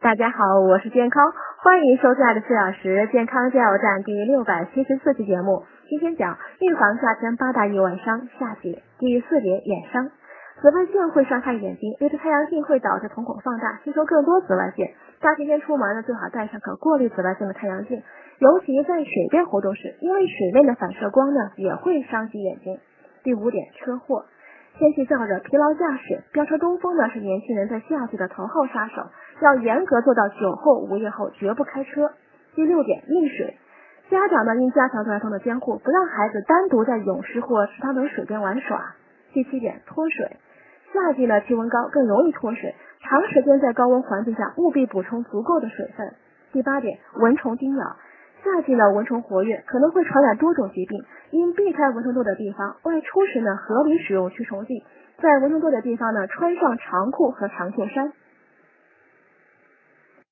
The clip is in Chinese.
大家好，我是健康，欢迎收听的四小时健康加油站第六百七十四期节目。今天讲预防夏天八大意外伤，夏季第四节眼伤。紫外线会伤害眼睛，由于太阳镜会导致瞳孔放大，吸收更多紫外线。大晴天出门呢，最好带上可过滤紫外线的太阳镜，尤其在水边活动时，因为水面的反射光呢也会伤及眼睛。第五点，车祸。天气燥热，疲劳驾驶、飙车、东风呢是年轻人在夏季的头号杀手，要严格做到酒后、午夜后绝不开车。第六点，溺水，家长呢应加强对儿童的监护，不让孩子单独在泳池或池塘等水边玩耍。第七点，脱水，夏季呢气温高，更容易脱水，长时间在高温环境下，务必补充足够的水分。第八点，蚊虫叮咬。夏季呢，蚊虫活跃，可能会传染多种疾病，应避开蚊虫多的地方。外出时呢，合理使用驱虫剂，在蚊虫多的地方呢，穿上长裤和长袖衫。